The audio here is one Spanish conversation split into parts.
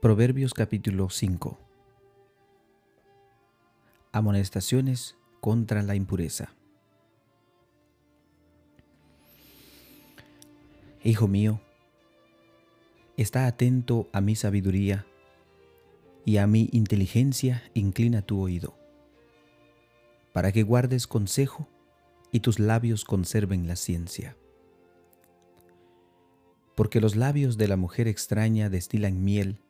Proverbios capítulo 5 Amonestaciones contra la impureza. Hijo mío, está atento a mi sabiduría y a mi inteligencia inclina tu oído, para que guardes consejo y tus labios conserven la ciencia. Porque los labios de la mujer extraña destilan miel,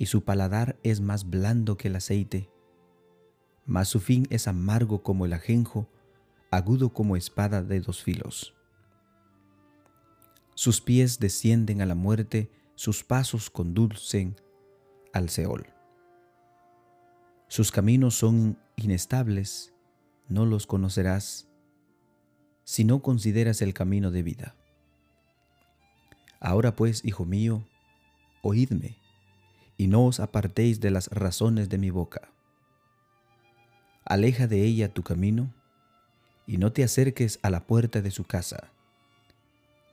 y su paladar es más blando que el aceite, mas su fin es amargo como el ajenjo, agudo como espada de dos filos. Sus pies descienden a la muerte, sus pasos conducen al Seol. Sus caminos son inestables, no los conocerás si no consideras el camino de vida. Ahora pues, hijo mío, oídme, y no os apartéis de las razones de mi boca. Aleja de ella tu camino, y no te acerques a la puerta de su casa,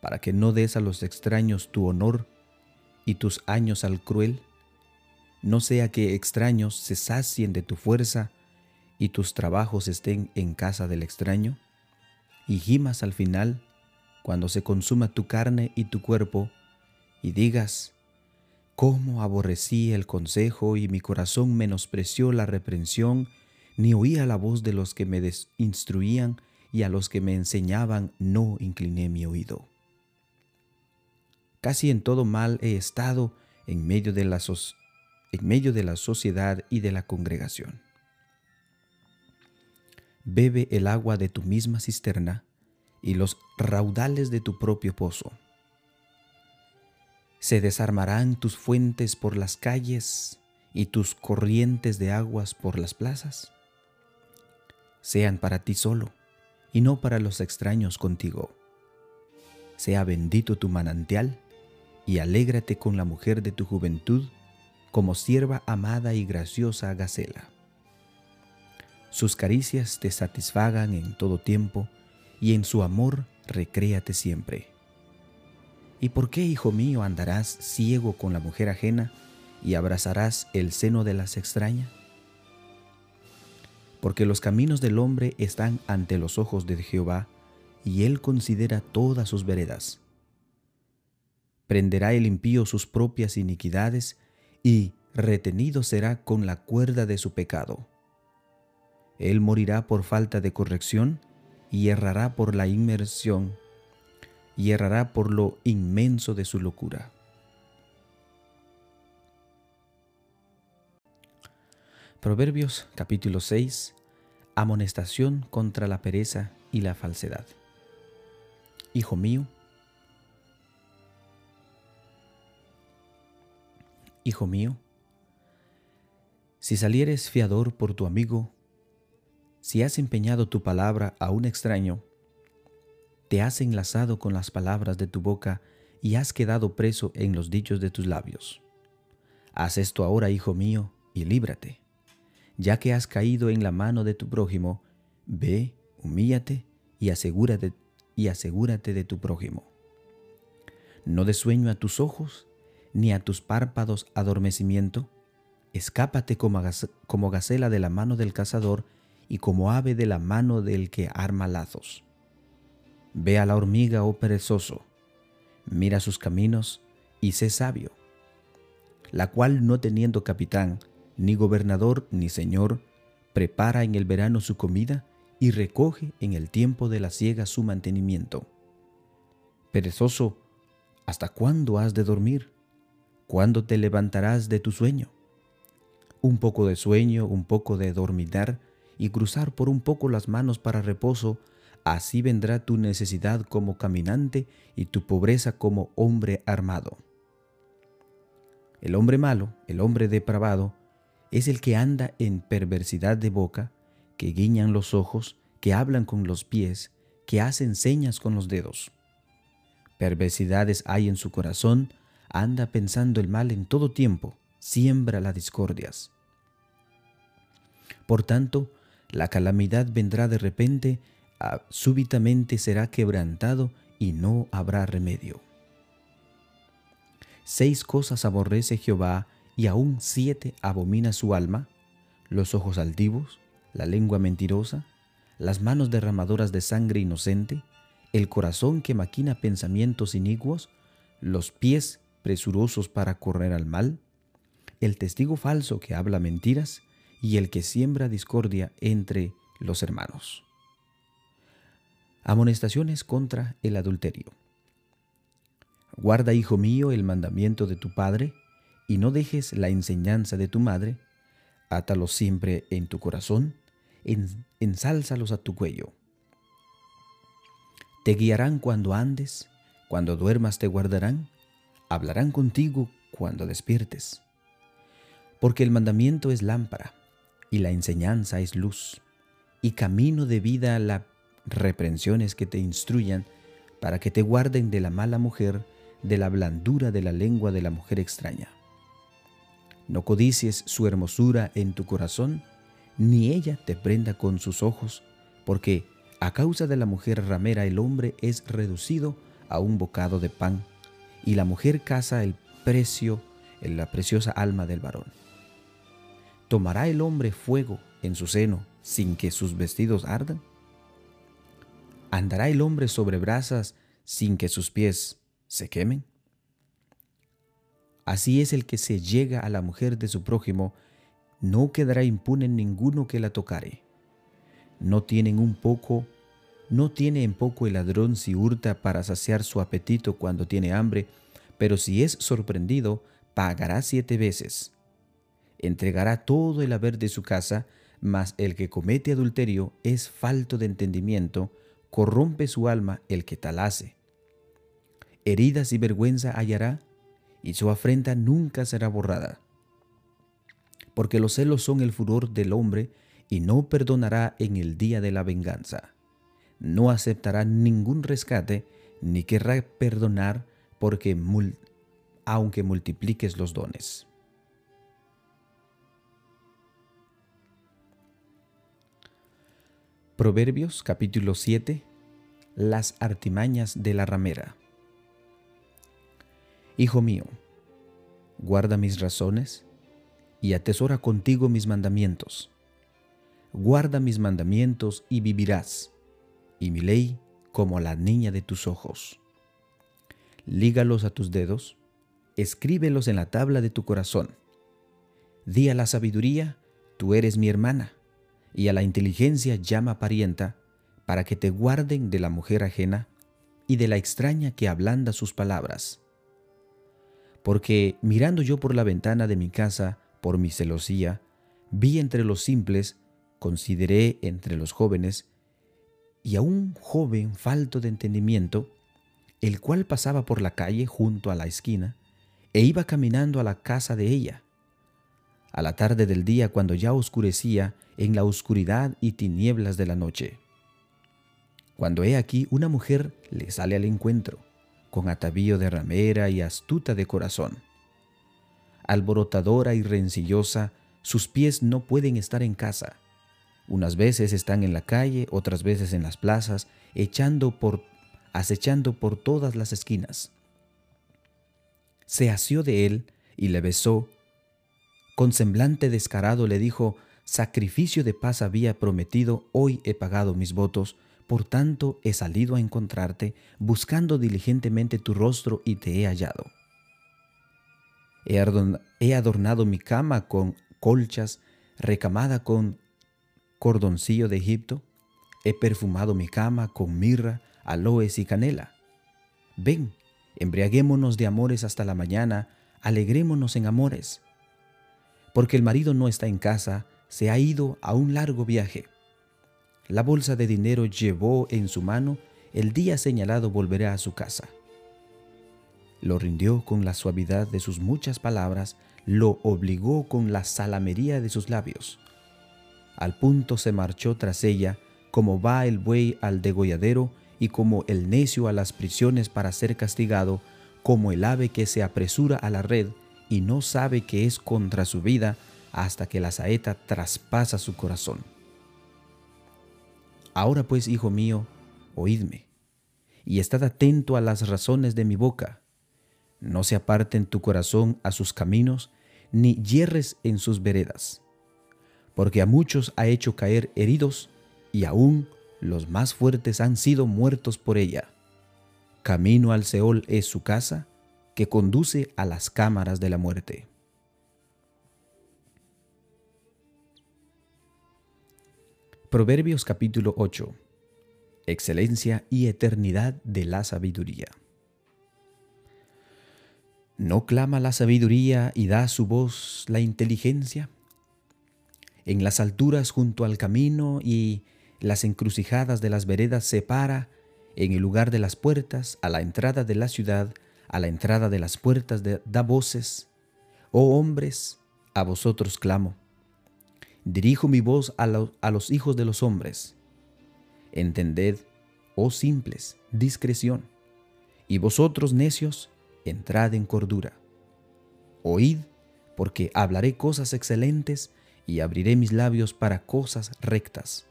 para que no des a los extraños tu honor y tus años al cruel, no sea que extraños se sacien de tu fuerza y tus trabajos estén en casa del extraño y gimas al final, cuando se consuma tu carne y tu cuerpo, y digas, cómo aborrecí el consejo y mi corazón menospreció la reprensión, ni oía la voz de los que me instruían y a los que me enseñaban no incliné mi oído. Casi en todo mal he estado en medio de la, en medio de la sociedad y de la congregación bebe el agua de tu misma cisterna y los raudales de tu propio pozo. Se desarmarán tus fuentes por las calles y tus corrientes de aguas por las plazas. Sean para ti solo y no para los extraños contigo. Sea bendito tu manantial y alégrate con la mujer de tu juventud como sierva amada y graciosa Gacela sus caricias te satisfagan en todo tiempo, y en su amor recréate siempre. ¿Y por qué, hijo mío, andarás ciego con la mujer ajena y abrazarás el seno de las extrañas? Porque los caminos del hombre están ante los ojos de Jehová, y él considera todas sus veredas. Prenderá el impío sus propias iniquidades, y retenido será con la cuerda de su pecado él morirá por falta de corrección y errará por la inmersión y errará por lo inmenso de su locura. Proverbios capítulo 6 Amonestación contra la pereza y la falsedad. Hijo mío, Hijo mío, si salieres fiador por tu amigo, si has empeñado tu palabra a un extraño, te has enlazado con las palabras de tu boca y has quedado preso en los dichos de tus labios. Haz esto ahora, hijo mío, y líbrate. Ya que has caído en la mano de tu prójimo, ve, humíllate y asegúrate, y asegúrate de tu prójimo. No de sueño a tus ojos, ni a tus párpados adormecimiento. Escápate como, como gacela de la mano del cazador y como ave de la mano del que arma lazos. Ve a la hormiga, oh perezoso, mira sus caminos y sé sabio, la cual no teniendo capitán, ni gobernador, ni señor, prepara en el verano su comida y recoge en el tiempo de la siega su mantenimiento. Perezoso, ¿hasta cuándo has de dormir? ¿Cuándo te levantarás de tu sueño? Un poco de sueño, un poco de dormitar, y cruzar por un poco las manos para reposo, así vendrá tu necesidad como caminante y tu pobreza como hombre armado. El hombre malo, el hombre depravado, es el que anda en perversidad de boca, que guiñan los ojos, que hablan con los pies, que hacen señas con los dedos. Perversidades hay en su corazón, anda pensando el mal en todo tiempo, siembra las discordias. Por tanto, la calamidad vendrá de repente, súbitamente será quebrantado y no habrá remedio. Seis cosas aborrece Jehová y aún siete abomina su alma, los ojos altivos, la lengua mentirosa, las manos derramadoras de sangre inocente, el corazón que maquina pensamientos inicuos, los pies presurosos para correr al mal, el testigo falso que habla mentiras y el que siembra discordia entre los hermanos. Amonestaciones contra el adulterio. Guarda, hijo mío, el mandamiento de tu padre, y no dejes la enseñanza de tu madre, átalos siempre en tu corazón, ensálzalos a tu cuello. Te guiarán cuando andes, cuando duermas te guardarán, hablarán contigo cuando despiertes. Porque el mandamiento es lámpara, y la enseñanza es luz, y camino de vida las reprensiones que te instruyan, para que te guarden de la mala mujer, de la blandura de la lengua de la mujer extraña. No codicies su hermosura en tu corazón, ni ella te prenda con sus ojos, porque a causa de la mujer ramera el hombre es reducido a un bocado de pan, y la mujer caza el precio en la preciosa alma del varón. ¿Tomará el hombre fuego en su seno sin que sus vestidos ardan? ¿Andará el hombre sobre brasas sin que sus pies se quemen? Así es el que se llega a la mujer de su prójimo, no quedará impune ninguno que la tocare. No tienen un poco, no tiene en poco el ladrón si hurta para saciar su apetito cuando tiene hambre, pero si es sorprendido, pagará siete veces. Entregará todo el haber de su casa, mas el que comete adulterio es falto de entendimiento, corrompe su alma el que tal hace. Heridas y vergüenza hallará, y su afrenta nunca será borrada. Porque los celos son el furor del hombre, y no perdonará en el día de la venganza. No aceptará ningún rescate, ni querrá perdonar, porque aunque multipliques los dones. Proverbios capítulo 7 Las artimañas de la ramera. Hijo mío, guarda mis razones y atesora contigo mis mandamientos. Guarda mis mandamientos y vivirás, y mi ley como la niña de tus ojos. Lígalos a tus dedos, escríbelos en la tabla de tu corazón. Di a la sabiduría, tú eres mi hermana, y a la inteligencia llama parienta, para que te guarden de la mujer ajena y de la extraña que ablanda sus palabras porque mirando yo por la ventana de mi casa, por mi celosía, vi entre los simples, consideré entre los jóvenes, y a un joven falto de entendimiento, el cual pasaba por la calle junto a la esquina, e iba caminando a la casa de ella. A la tarde del día, cuando ya oscurecía, en la oscuridad y tinieblas de la noche. Cuando he aquí una mujer le sale al encuentro, con atavío de ramera y astuta de corazón. Alborotadora y rencillosa, sus pies no pueden estar en casa. Unas veces están en la calle, otras veces en las plazas, echando por, acechando por todas las esquinas. Se asió de él y le besó. Con semblante descarado le dijo, Sacrificio de paz había prometido, hoy he pagado mis votos, por tanto he salido a encontrarte, buscando diligentemente tu rostro y te he hallado. He adornado mi cama con colchas, recamada con cordoncillo de Egipto. He perfumado mi cama con mirra, aloes y canela. Ven, embriaguémonos de amores hasta la mañana, alegrémonos en amores. Porque el marido no está en casa, se ha ido a un largo viaje la bolsa de dinero llevó en su mano, el día señalado volverá a su casa. Lo rindió con la suavidad de sus muchas palabras, lo obligó con la salamería de sus labios. Al punto se marchó tras ella, como va el buey al degolladero y como el necio a las prisiones para ser castigado, como el ave que se apresura a la red y no sabe que es contra su vida hasta que la saeta traspasa su corazón. Ahora pues, hijo mío, oídme, y estad atento a las razones de mi boca. No se aparten tu corazón a sus caminos, ni hierres en sus veredas, porque a muchos ha hecho caer heridos, y aún los más fuertes han sido muertos por ella. Camino al Seol es su casa, que conduce a las cámaras de la muerte. Proverbios capítulo 8. Excelencia y eternidad de la sabiduría. ¿No clama la sabiduría y da su voz la inteligencia? En las alturas junto al camino y las encrucijadas de las veredas se para, en el lugar de las puertas, a la entrada de la ciudad, a la entrada de las puertas da voces. Oh hombres, a vosotros clamo Dirijo mi voz a, los hijos de los hombres. Entended, oh simples, discreción, y vosotros necios, entrad en cordura. Oíd, porque hablaré cosas excelentes y abriré mis labios para cosas rectas.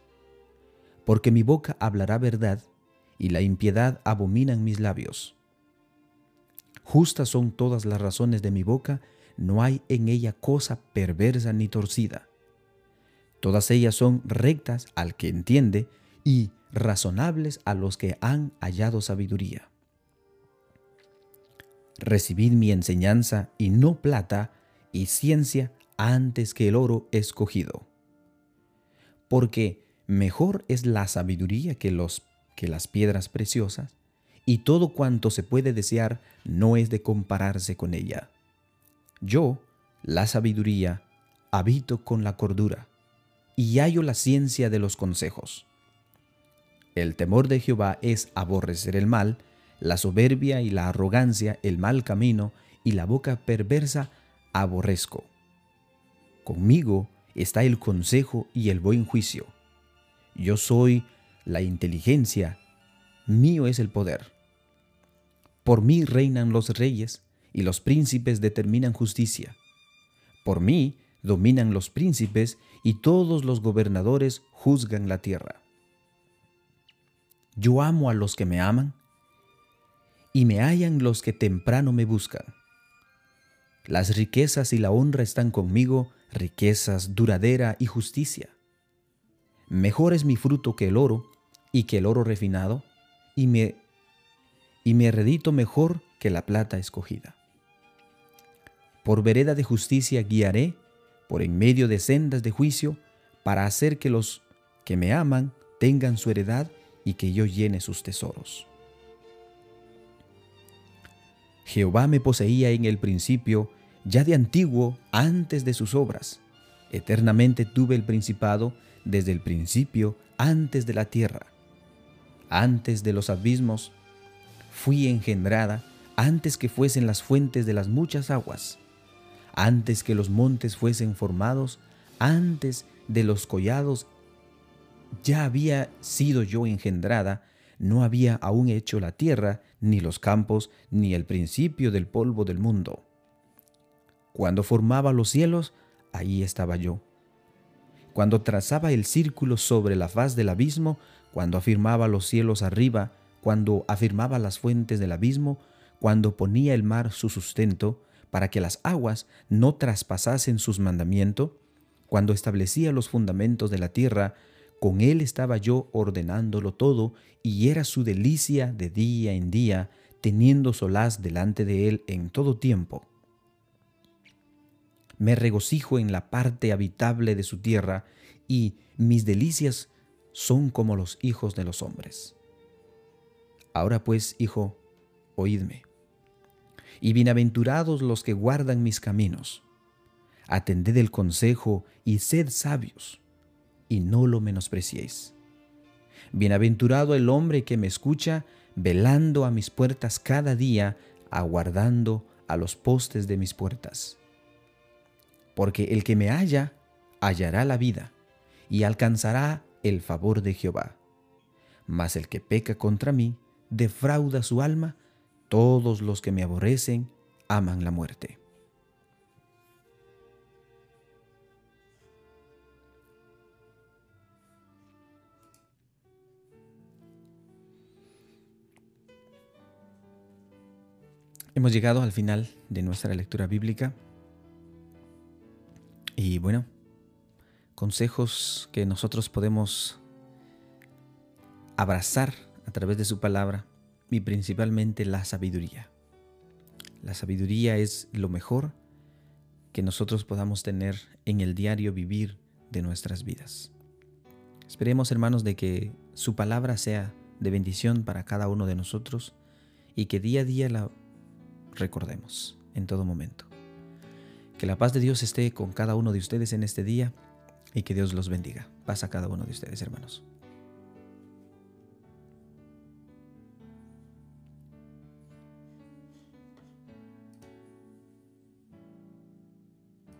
Porque mi boca hablará verdad y la impiedad abominan mis labios. Justas son todas las razones de mi boca, no hay en ella cosa perversa ni torcida. Todas ellas son rectas al que entiende y razonables a los que han hallado sabiduría. Recibid mi enseñanza y no plata y ciencia antes que el oro escogido. Porque mejor es la sabiduría que, que las piedras preciosas, y todo cuanto se puede desear no es de compararse con ella. Yo, la sabiduría, habito con la cordura y hallo la ciencia de los consejos. El temor de Jehová es aborrecer el mal, la soberbia y la arrogancia, el mal camino y la boca perversa aborrezco. Conmigo está el consejo y el buen juicio. Yo soy la inteligencia, mío es el poder. Por mí reinan los reyes y los príncipes determinan justicia. Por mí dominan los príncipes y todos los gobernadores juzgan la tierra. Yo amo a los que me aman y me hallan los que temprano me buscan. Las riquezas y la honra están conmigo, riquezas duradera y justicia. Mejor es mi fruto que el oro y que el oro refinado, y me, y me redito mejor que la plata escogida. Por vereda de justicia guiaré por en medio de sendas de juicio, para hacer que los que me aman tengan su heredad y que yo llene sus tesoros. Jehová me poseía en el principio, ya de antiguo, antes de sus obras. Eternamente tuve el principado desde el principio, antes de la tierra. Antes de los abismos, fui engendrada, antes que fuesen las fuentes de las muchas aguas antes que los montes fuesen formados, antes de los collados, ya había sido yo engendrada, no había aún hecho la tierra, ni los campos, ni el principio del polvo del mundo. Cuando formaba los cielos, ahí estaba yo. Cuando trazaba el círculo sobre la faz del abismo, cuando afirmaba los cielos arriba, cuando afirmaba las fuentes del abismo, cuando ponía el mar su sustento, para que las aguas no traspasasen sus mandamientos, cuando establecía los fundamentos de la tierra, con él estaba yo ordenándolo todo, y era su delicia de día en día, teniendo solaz delante de él en todo tiempo. Me regocijo en la parte habitable de su tierra, y mis delicias son como los hijos de los hombres. Ahora pues, hijo, oídme y bienaventurados los que guardan mis caminos. Atended el consejo y sed sabios, y no lo menospreciéis. Bienaventurado el hombre que me escucha, velando a mis puertas cada día, aguardando a los postes de mis puertas. Porque el que me halla, hallará la vida, y alcanzará el favor de Jehová. Mas el que peca contra mí, defrauda su alma, todos los que me aborrecen aman la muerte. Hemos llegado al final de nuestra lectura bíblica. Y bueno, consejos que nosotros podemos abrazar a través de su palabra y principalmente la sabiduría. La sabiduría es lo mejor que nosotros podamos tener en el diario vivir de nuestras vidas. Esperemos, hermanos, de que su palabra sea de bendición para cada uno de nosotros y que día a día la recordemos en todo momento. Que la paz de Dios esté con cada uno de ustedes en este día y que Dios los bendiga. Paz a cada uno de ustedes, hermanos.